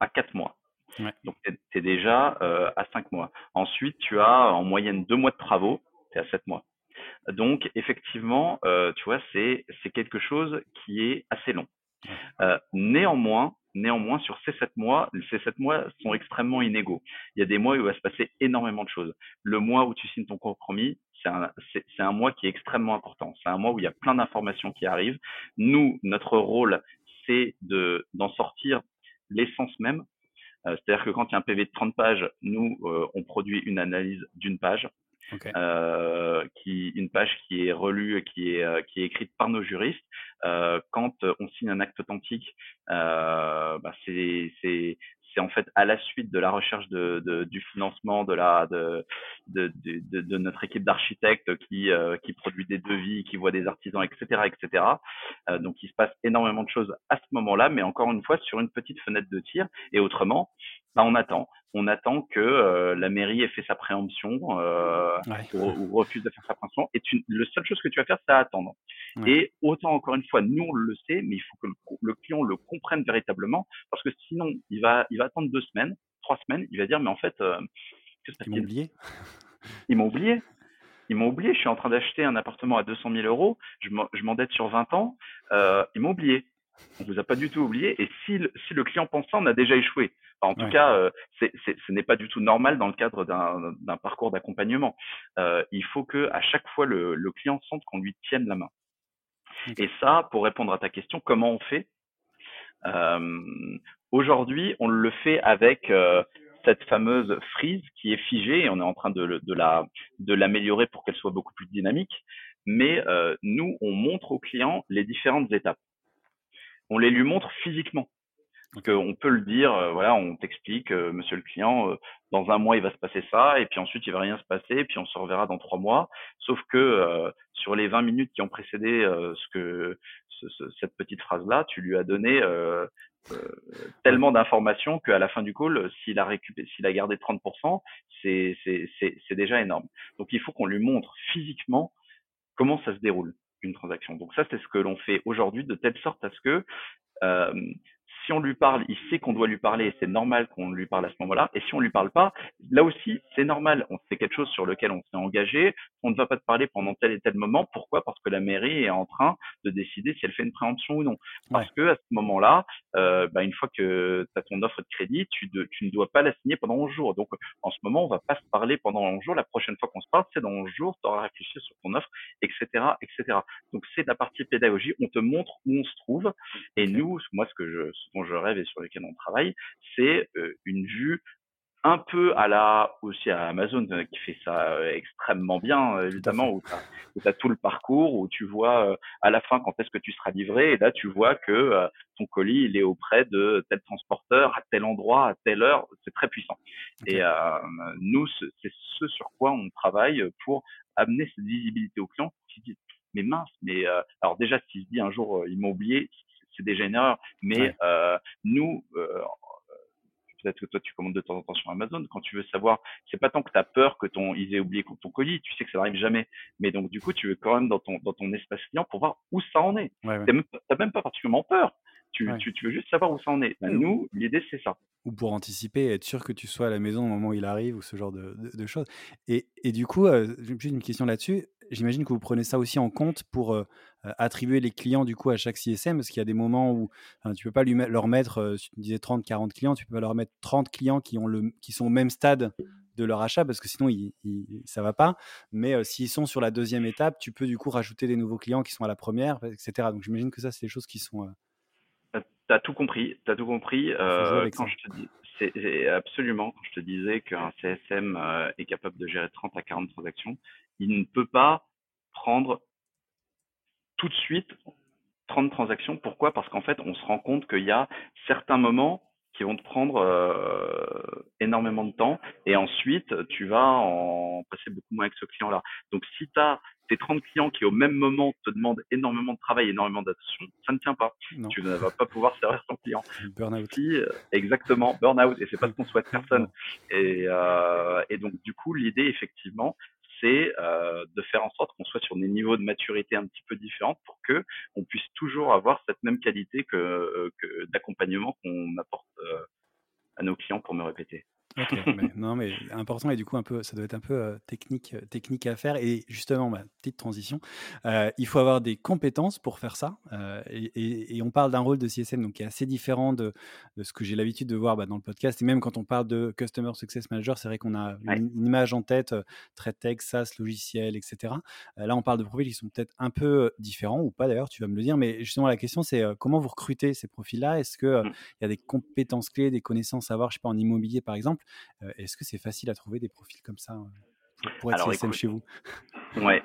à quatre mois. Ouais. Donc, tu es, déjà euh, à cinq mois. Ensuite, tu as en moyenne deux mois de travaux à 7 mois. Donc, effectivement, euh, tu vois, c'est quelque chose qui est assez long. Euh, néanmoins, Néanmoins, sur ces sept mois, ces sept mois sont extrêmement inégaux. Il y a des mois où il va se passer énormément de choses. Le mois où tu signes ton compromis, c'est un, un mois qui est extrêmement important. C'est un mois où il y a plein d'informations qui arrivent. Nous, notre rôle, c'est de d'en sortir l'essence même. Euh, c'est-à-dire que quand il y a un PV de 30 pages, nous, on produit une analyse d'une page. Euh, qui une page qui est relue, qui est qui est écrite par nos juristes. quand on signe un acte authentique, bah c'est c'est c'est en fait à la suite de la recherche de, de du financement de la de de, de, de notre équipe d'architectes qui euh, qui produit des devis, qui voit des artisans, etc., etc. Euh, donc il se passe énormément de choses à ce moment-là, mais encore une fois sur une petite fenêtre de tir. Et autrement, bah, on attend on attend que euh, la mairie ait fait sa préemption euh, ou, refuse de faire sa préemption. Et tu, le seule chose que tu vas faire, c'est attendre. Et autant, encore une fois, nous, on le sait, mais il faut que le, client le comprenne véritablement, parce que sinon, il va, il va attendre deux semaines, trois semaines, il va dire, mais en fait, euh, qu'est-ce Ils m'ont oublié. Ils m'ont oublié. Ils m'ont oublié. Je suis en train d'acheter un appartement à 200 000 euros. Je m'endette sur 20 ans. Euh, ils m'ont oublié. On vous a pas du tout oublié. Et si le, si le client pense ça, on a déjà échoué. en tout cas, euh, ce n'est pas du tout normal dans le cadre d'un, parcours d'accompagnement. Euh, il faut que à chaque fois le, le client sente qu'on lui tienne la main. Et ça, pour répondre à ta question, comment on fait? Euh, Aujourd'hui, on le fait avec cette fameuse frise qui est figée et on est en train de, de la de l'améliorer pour qu'elle soit beaucoup plus dynamique. Mais euh, nous, on montre au client les différentes étapes on les lui montre physiquement. Donc on peut le dire, euh, voilà, on t'explique, euh, monsieur le client, euh, dans un mois il va se passer ça, et puis ensuite il va rien se passer, et puis on se reverra dans trois mois. Sauf que sur les 20 minutes qui ont précédé ce que cette petite phrase-là, tu lui as donné tellement d'informations qu'à la fin du call, s'il a récupéré, s'il a gardé 30%, c'est c'est déjà énorme. Donc il faut qu'on lui montre physiquement comment ça se déroule transaction. Donc ça, c'est ce que l'on fait aujourd'hui de telle sorte à ce que euh, si on lui parle, il sait qu'on doit lui parler et c'est normal qu'on lui parle à ce moment-là. Et si on lui parle pas, là aussi, c'est normal. On c'est quelque chose sur lequel on s'est engagé. On ne va pas te parler pendant tel et tel moment. Pourquoi? Parce que la mairie est en train de décider si elle fait une préemption ou non. Parce que à ce moment-là, euh, bah, une fois que tu as ton offre de crédit, tu, tu ne dois pas la signer pendant 11 jours. Donc en ce moment, on va pas se parler pendant 11 jours. La prochaine fois qu'on se parle, c'est dans 11 jours. Tu auras réfléchi sur ton offre, etc., etc. Donc c'est la partie pédagogie. On te montre où on se trouve. Et nous, moi, ce que je dont je rêve et sur lesquels on travaille, c'est euh, une vue un peu à la aussi à Amazon euh, qui fait ça euh, extrêmement bien évidemment où tu as, tout le parcours où tu vois à la fin quand est-ce que tu seras livré et là tu vois que ton colis il est auprès de tel transporteur à tel endroit à telle heure c'est très puissant. Et nous c'est ce sur quoi on travaille pour amener cette visibilité aux clients qui disent mais mince mais alors déjà s'il se dit un jour ils m'ont oublié c'est déjà une erreur. Mais euh, nous, euh, peut-être que toi tu commandes de temps en temps sur Amazon, quand tu veux savoir, c'est pas tant que tu as peur que ton ils aient oublié ton colis, tu sais que ça n'arrive jamais. Mais donc du coup, tu veux quand même dans ton dans ton espace client pour voir où ça en est. Ouais, ouais. T'as même, pas particulièrement peur. Tu, tu, tu, veux juste savoir où ça en est. Ben, nous, l'idée, c'est ça. Ou pour anticiper, être sûr que tu sois à la maison au moment où il arrive, ou ce genre de, de, choses. Et, et, du coup, euh, juste une question là-dessus j'imagine que vous prenez ça aussi en compte pour euh, euh, attribuer les clients du coup à chaque CSM, parce qu'il y a des moments où tu peux pas lui leur mettre, euh, si tu disais 30, 40 clients, tu peux pas leur mettre 30 clients qui, ont le, qui sont au même stade de leur achat, parce que sinon il, il, ça va pas. Mais s'ils sont sur la deuxième étape, tu peux du coup rajouter des nouveaux clients qui sont à la première, etc. Donc j'imagine que ça, c'est des choses qui sont... Tu as tout compris, tu as tout compris. quand je te dis, c'est absolument, quand je te disais qu'un CSM est capable de gérer 30 à 40 transactions, il ne peut pas prendre tout de suite 30 transactions. Pourquoi? Parce qu'en fait, on se rend compte qu'il y a certains moments qui vont te prendre euh, énormément de temps et ensuite tu vas en passer beaucoup moins avec ce client-là. Donc si tu as tes 30 clients qui au même moment te demandent énormément de travail, énormément d'attention, ça ne tient pas. Tu ne vas pas pouvoir servir ton client. Burnout. Euh, exactement, burnout et c'est pas ce qu'on souhaite personne. Et, euh, et donc du coup l'idée effectivement c'est euh, de faire en sorte qu'on soit sur des niveaux de maturité un petit peu différents pour que on puisse toujours avoir cette même qualité que, euh, que d'accompagnement qu'on apporte euh, à nos clients pour me répéter. non, mais important et du coup un peu, ça doit être un peu technique, technique à faire. Et justement, ma petite transition, il faut avoir des compétences pour faire ça. Et, on parle d'un rôle de CSM donc qui est assez différent de, ce que j'ai l'habitude de voir bah, dans le podcast. Et même quand on parle de Customer Success Manager, c'est vrai qu'on a une, image en tête, très tech, SaaS, logiciel, etc. là, on parle de profils qui sont peut-être un peu différents ou pas d'ailleurs, tu vas me le dire. Mais justement, la question c'est comment vous recrutez ces profils-là? Est-ce qu'il mmh. il y a des compétences clés, des connaissances à avoir, je sais pas, en immobilier par exemple? Est-ce que c'est facile à trouver des profils comme ça pour, être CSM chez vous? Ouais.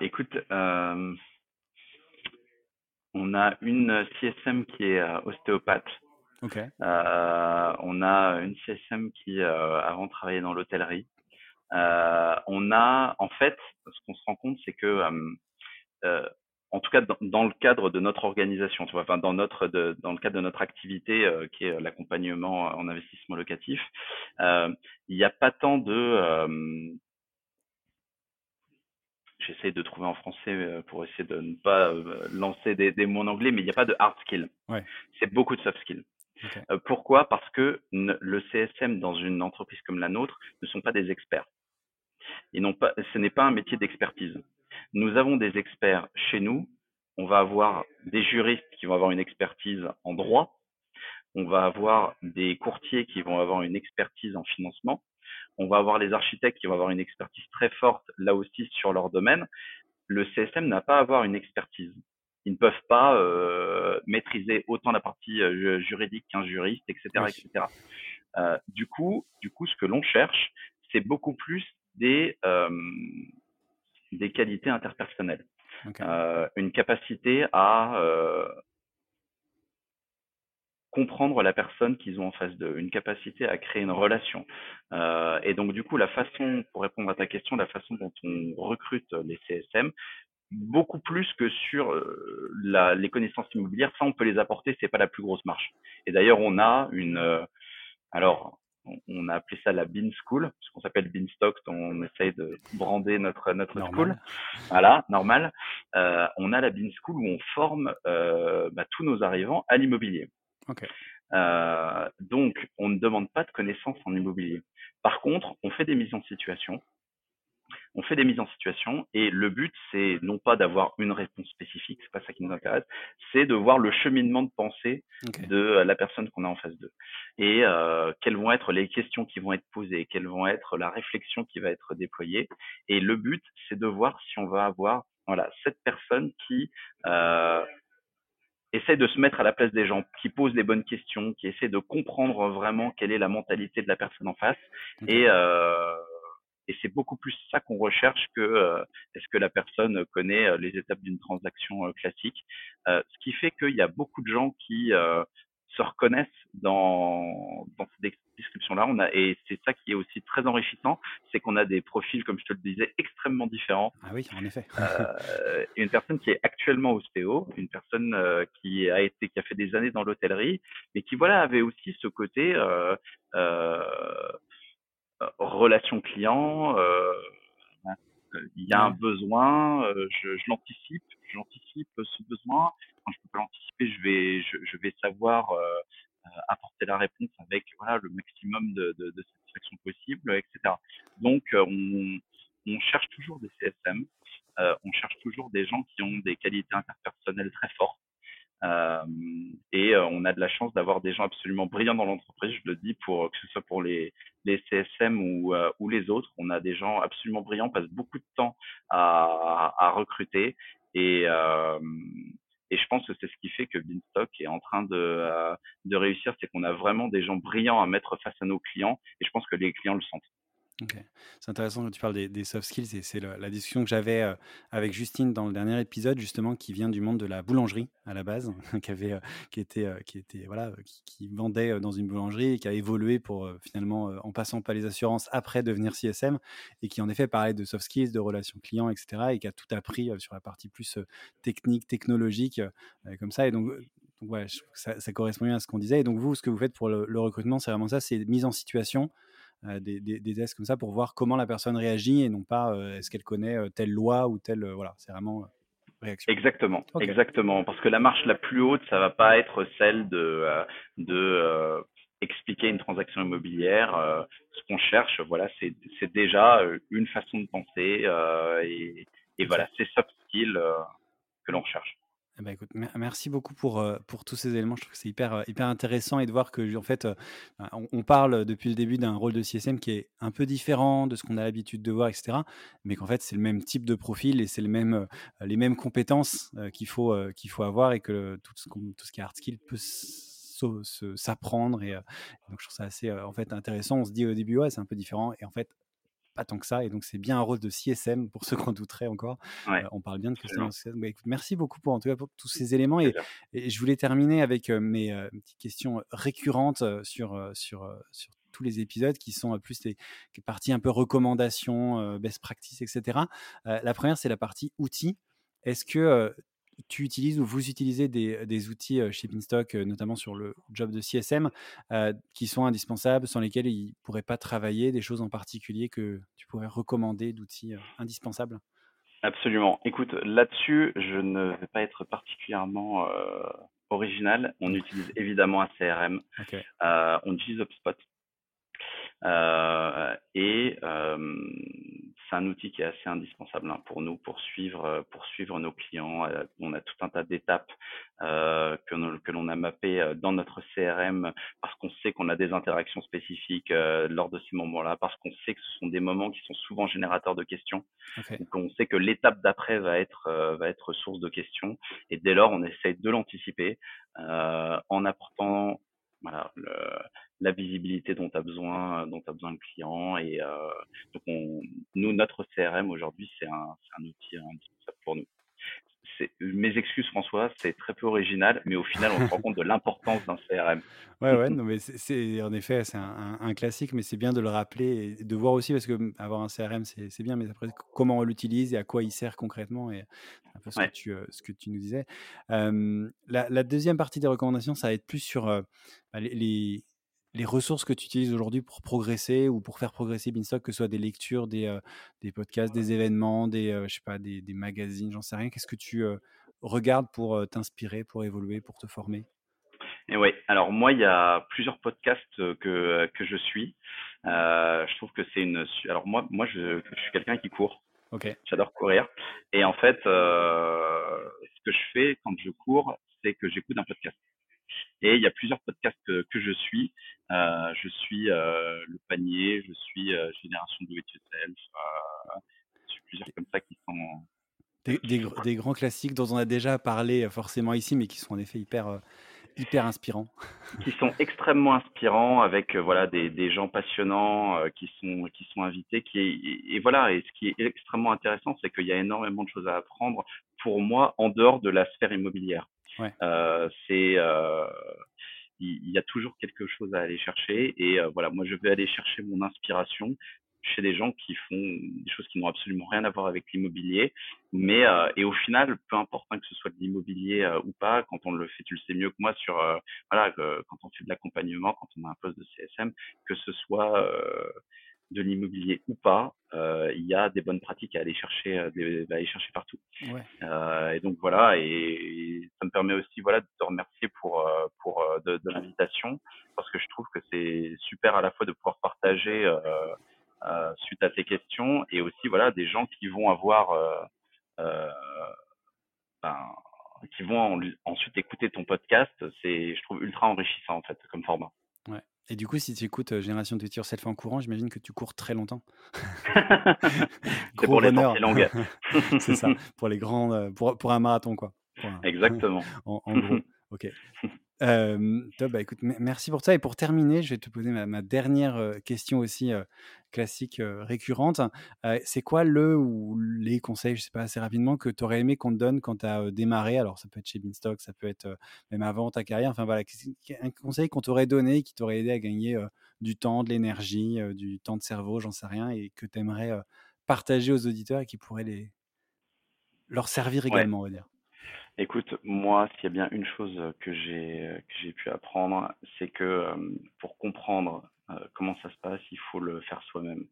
écoute, on a une CSM qui est ostéopathe. Okay. on a une CSM qui avant travaillait dans l'hôtellerie. on a, en fait, ce qu'on se rend compte, c'est que en tout cas dans, le cadre de notre organisation, tu vois, enfin dans notre de, dans le cadre de notre activité euh, qui est l'accompagnement en investissement locatif, euh, il n'y a pas tant de euh, J'essaie de trouver en français pour essayer de ne pas lancer des, des mots en anglais, mais il n'y a pas de hard skill. Ouais. C'est beaucoup de soft skill. pourquoi? Parce que le CSM dans une entreprise comme la nôtre ne sont pas des experts. Ils pas, ce n'est pas un métier d'expertise. Nous avons des experts chez nous. On va avoir des juristes qui vont avoir une expertise en droit. On va avoir des courtiers qui vont avoir une expertise en financement. On va avoir les architectes qui vont avoir une expertise très forte là aussi sur leur domaine. Le CSM n'a pas à avoir une expertise. Ils ne peuvent pas euh, maîtriser autant la partie euh, juridique qu'un juriste, etc., etc. Euh, du coup, du coup, ce que l'on cherche, c'est beaucoup plus des des qualités interpersonnelles. Euh, une capacité à euh, comprendre la personne qu'ils ont en face d'eux, une capacité à créer une relation. Euh, et donc du coup, la façon, pour répondre à ta question, la façon dont on recrute les CSM, beaucoup plus que sur la, les connaissances immobilières, ça on peut les apporter, c'est pas la plus grosse marche. Et d'ailleurs, on a une, alors on a appelé ça la Bean School, parce qu'on s'appelle Beanstalk, on essaye de brander notre notre school. Voilà, normal. Euh, on a la Bean School où on forme euh, bah, tous nos arrivants à l'immobilier. Euh, donc, on ne demande pas de connaissances en immobilier. Par contre, on fait des mises en situation on fait des mises en situation et le but c'est non pas d'avoir une réponse spécifique, c'est pas ça qui nous intéresse, c'est de voir le cheminement de pensée de la personne qu'on a en face d'eux. Et euh, quelles vont être les questions qui vont être posées, quelles vont être la réflexion qui va être déployée. Et le but c'est de voir si on va avoir voilà cette personne qui euh, essaie de se mettre à la place des gens, qui pose les bonnes questions, qui essaie de comprendre vraiment quelle est la mentalité de la personne en face. Et euh, et c'est beaucoup plus ça qu'on recherche que euh, est-ce que la personne connaît euh, les étapes d'une transaction euh, classique. ce qui fait qu'il y a beaucoup de gens qui se reconnaissent dans, dans ces descriptions-là. On a, et c'est ça qui est aussi très enrichissant, c'est qu'on a des profils, comme je te le disais, extrêmement différents. Ah oui, en effet. euh, une personne qui est actuellement ostéo, une personne qui a été, qui a fait des années dans l'hôtellerie, mais qui voilà avait aussi ce côté euh, euh, relation client, euh, il y a un besoin, euh, je, je l'anticipe, j'anticipe ce besoin. Quand je peux pas l'anticiper, je vais, je, je vais savoir apporter la réponse avec voilà le maximum de, de, de satisfaction possible, etc. Donc on, on cherche toujours des CSM, euh, on cherche toujours des gens qui ont des qualités interpersonnelles très fortes, euh, et euh, on a de la chance d'avoir des gens absolument brillants dans l'entreprise, je le dis, pour que ce soit pour les, CSM ou, euh, ou les autres. On a des gens absolument brillants, on passe beaucoup de temps à, recruter. Et, et je pense que c'est ce qui fait que Beanstalk est en train de réussir, c'est qu'on a vraiment des gens brillants à mettre face à nos clients. Et je pense que les clients le sentent. C'est intéressant quand tu parles des, soft skills et c'est la discussion que j'avais euh, avec Justine dans le dernier épisode justement qui vient du monde de la boulangerie à la base, qui avait, euh, qui était, euh, qui était voilà, qui, vendait dans une boulangerie et qui a évolué pour finalement en passant par les assurances après devenir CSM et qui en effet parlait de soft skills, de relations clients, etc. et qui a tout appris sur la partie plus technique, technologique comme ça et donc ça, correspond bien à ce qu'on disait. Et donc vous, ce que vous faites pour le, le recrutement, c'est vraiment ça, c'est mise en situation, euh, des, des, tests comme ça pour voir comment la personne réagit et non pas euh, est-ce qu'elle connaît euh, telle loi ou telle. voilà, c'est vraiment. Réaction. Exactement, exactement. Parce que la marche la plus haute, ça va pas être celle de, de expliquer une transaction immobilière, ce qu'on cherche, voilà, c'est déjà une façon de penser et, et voilà, c'est soft skills que l'on recherche. Eh ben, merci beaucoup pour, pour tous ces éléments. Je trouve que c'est hyper, hyper intéressant et de voir que, en fait, bah, on, parle depuis le début d'un rôle de CSM qui est un peu différent de ce qu'on a l'habitude de voir, etc. Mais qu'en fait, c'est le même type de profil et c'est le même, les mêmes compétences qu'il faut, qu'il faut avoir et que tout ce, tout ce qui est hard skill peut s'apprendre. Et, donc, je trouve ça assez en fait, intéressant. On se dit au début, ouais, c'est un peu différent. Et en fait, pas tant que ça. Et donc, c'est bien un rôle de CSM pour ceux qu'on douterait encore. on parle bien de Customer bah, merci beaucoup pour, en tout cas, pour tous ces éléments. Et, je voulais terminer avec mes petites questions récurrentes sur, sur, sur tous les épisodes qui sont plus des parties un peu recommandations, best practice, etc. la première, c'est la partie outils. Est-ce que tu utilises ou vous utilisez des, outils chez Pinstock, notamment sur le job de CSM, qui sont indispensables, sans lesquels ils ne pourraient pas travailler, des choses en particulier que tu pourrais recommander d'outils indispensables? Absolument. Écoute, là-dessus, je ne vais pas être particulièrement original. On utilise évidemment un CRM. on utilise HubSpot. Et c'est un outil qui est assez indispensable hein, pour nous pour suivre euh, pour suivre nos clients. Euh, on a tout un tas d'étapes euh, que, l'on a mappées dans notre CRM parce qu'on sait qu'on a des interactions spécifiques lors de ces moments-là, parce qu'on sait que ce sont des moments qui sont souvent générateurs de questions. Donc on sait que l'étape d'après va être va être source de questions et dès lors on essaye de l'anticiper en apportant voilà, le, la visibilité dont a besoin dont a besoin le client et euh, donc on, nous notre CRM aujourd'hui c'est un, un outil indispensable pour nous mes excuses François, c'est très peu original, mais au final on se rend compte de l'importance d'un CRM. Ouais, ouais, non, mais c'est en effet c'est un, un, classique, mais c'est bien de le rappeler et de voir aussi parce que hum, avoir un CRM c'est bien, mais après comment on l'utilise et à quoi il sert concrètement et un peu ce, que, tu, euh, ce que tu nous disais. la, la, deuxième partie des recommandations, ça va être plus sur euh, bah, les les ressources que tu utilises aujourd'hui pour progresser ou pour faire progresser Beanstalk, que ce soit des lectures, des, euh, des podcasts, des événements, des, euh, je sais pas, des, des magazines, j'en sais rien. Qu'est-ce que tu euh, regardes pour t'inspirer, pour évoluer, pour te former? Et oui, alors moi, il y a plusieurs podcasts que, que je suis. je trouve que c'est une. Alors moi, moi je, je suis quelqu'un qui court. Ok. J'adore courir. Et en fait, ce que je fais quand je cours, c'est que j'écoute un podcast. Et il y a plusieurs podcasts que, que je suis. Euh, je suis euh, Le Panier, je suis euh, Génération Do It Yourself. je suis plusieurs comme ça qui sont. Des, des, des, grands classiques dont on a déjà parlé forcément ici, mais qui sont en effet hyper, hyper inspirants. Qui sont extrêmement inspirants avec voilà des, des gens passionnants qui sont qui sont invités. Qui et, et, voilà. Et ce qui est extrêmement intéressant, c'est qu'il y a énormément de choses à apprendre pour moi en dehors de la sphère immobilière. Euh, c'est euh, il y, a toujours quelque chose à aller chercher et euh, voilà moi je vais aller chercher mon inspiration chez des gens qui font des choses qui n'ont absolument rien à voir avec l'immobilier. Mais et au final, peu importe hein, que ce soit de l'immobilier ou pas, quand on le fait, tu le sais mieux que moi sur voilà quand on fait de l'accompagnement, quand on a un poste de CSM, que ce soit de l'immobilier ou pas, euh, il y a des bonnes pratiques à aller chercher, euh, à aller chercher partout. Ouais. Euh, et donc voilà, et, ça me permet aussi voilà de te remercier pour euh, pour euh, de, de l'invitation parce que je trouve que c'est super à la fois de pouvoir partager euh, suite à tes questions et aussi voilà des gens qui vont avoir ben, qui vont ensuite écouter ton podcast, c'est je trouve ultra enrichissant en fait comme format. Ouais. Et du coup, si tu écoutes Génération de Future Self en courant, j'imagine que tu cours très longtemps. c'est pour les longues. c'est ça, pour les grands, pour, pour un marathon, quoi. Exactement. en, en, gros, ok. Euh, top, bah, écoute, merci pour ça. Et pour terminer, je vais te poser ma, dernière question aussi classique récurrente. c'est quoi le ou les conseils, je sais pas, assez rapidement, que tu aurais aimé qu'on te donne quand tu as démarré? Alors, ça peut être chez Beanstock, ça peut être même avant ta carrière. Enfin, voilà, un conseil qu'on t'aurait donné qui t'aurait aidé à gagner du temps, de l'énergie, du temps de cerveau, j'en sais rien, et que tu aimerais partager aux auditeurs et qui pourrait les... leur servir également, on va dire? Écoute, moi, s'il y a bien une chose que j'ai que j'ai pu apprendre, c'est que pour comprendre comment ça se passe, il faut le faire soi-même.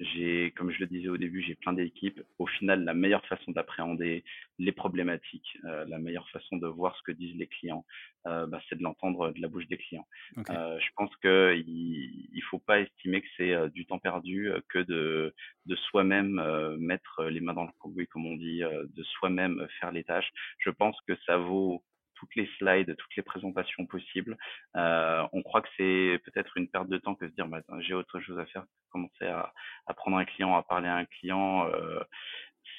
J'ai, comme je le disais au début, j'ai plein d'équipes. Au final, la meilleure façon d'appréhender les problématiques, euh, la meilleure façon de voir ce que disent les clients, euh, bah, c'est de l'entendre de la bouche des clients. Euh, je pense qu'il il faut pas estimer que c'est du temps perdu que de, de soi-même mettre les mains dans le cambouis, comme on dit, de soi-même faire les tâches. Je pense que ça vaut toutes les slides, toutes les présentations possibles. Euh, on croit que c'est peut-être une perte de temps que de se dire bah, j'ai autre chose à faire, commencer à, à, prendre un client, à parler à un client. Euh,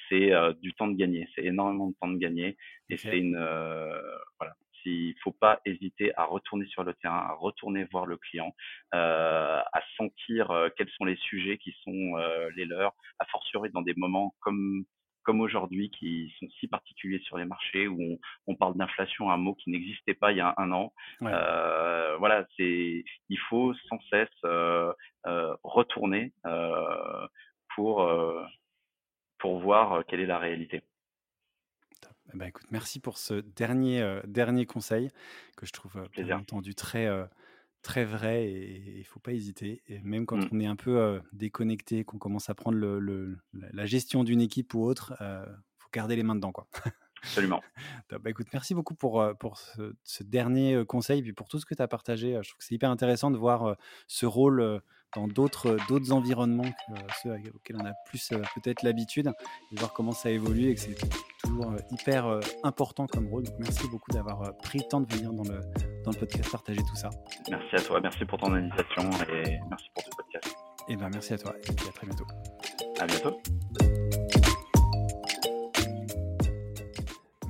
c'est euh, du temps de gagner, c'est énormément de temps de gagner et c'est une voilà. Il faut pas hésiter à retourner sur le terrain, à retourner voir le client, à sentir quels sont les sujets qui sont les leurs, à fortiori dans des moments comme comme aujourd'hui, qui sont si particuliers sur les marchés, où on, on parle d'inflation, un mot qui n'existait pas il y a un an. Euh, voilà, c'est, il faut sans cesse euh, euh, retourner pour pour voir quelle est la réalité. Bah écoute, merci pour ce dernier dernier conseil que je trouve bien entendu très très vrai et il faut pas hésiter. Et même quand mmh. on est un peu déconnecté, qu'on commence à prendre le, la gestion d'une équipe ou autre, il faut garder les mains dedans. Quoi. Absolument. bah, écoute, merci beaucoup pour, pour ce, dernier conseil et pour tout ce que tu as partagé. Je trouve que c'est hyper intéressant de voir ce rôle dans d'autres d'autres environnements que ceux auxquels on a plus peut-être l'habitude et voir comment ça évolue et que c'est toujours hyper important comme rôle. Donc merci beaucoup d'avoir pris le temps de venir dans le, dans le podcast partager tout ça. Merci à toi, merci pour ton invitation et merci pour ce podcast. Et eh ben merci à toi et puis à très bientôt. À bientôt.